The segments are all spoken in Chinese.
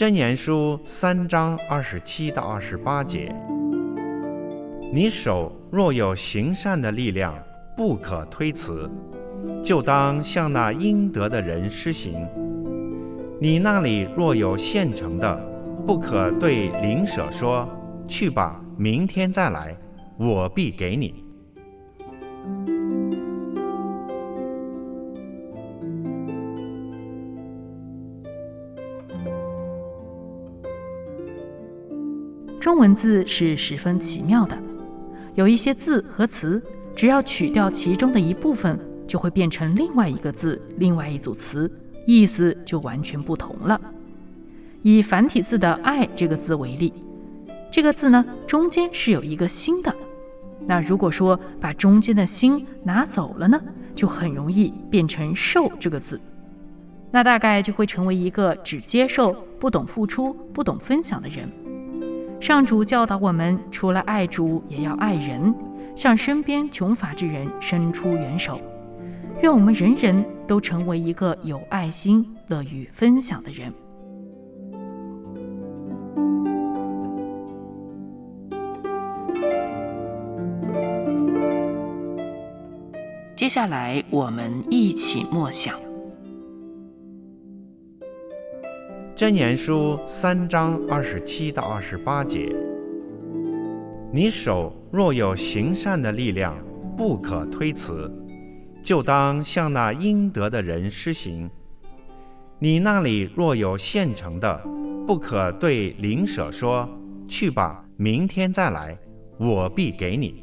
箴言书三章二十七到二十八节：你手若有行善的力量，不可推辞，就当向那应得的人施行。你那里若有现成的，不可对邻舍说：“去吧，明天再来，我必给你。”中文字是十分奇妙的，有一些字和词，只要取掉其中的一部分，就会变成另外一个字、另外一组词，意思就完全不同了。以繁体字的“爱”这个字为例，这个字呢中间是有一个心的，那如果说把中间的心拿走了呢，就很容易变成“受”这个字，那大概就会成为一个只接受、不懂付出、不懂分享的人。上主教导我们，除了爱主，也要爱人，向身边穷乏之人伸出援手。愿我们人人都成为一个有爱心、乐于分享的人。接下来，我们一起默想。箴言书三章二十七到二十八节：你手若有行善的力量，不可推辞，就当向那应得的人施行。你那里若有现成的，不可对邻舍说：“去吧，明天再来，我必给你。”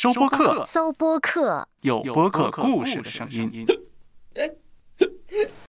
搜播客，搜播客，有播客故事的声音。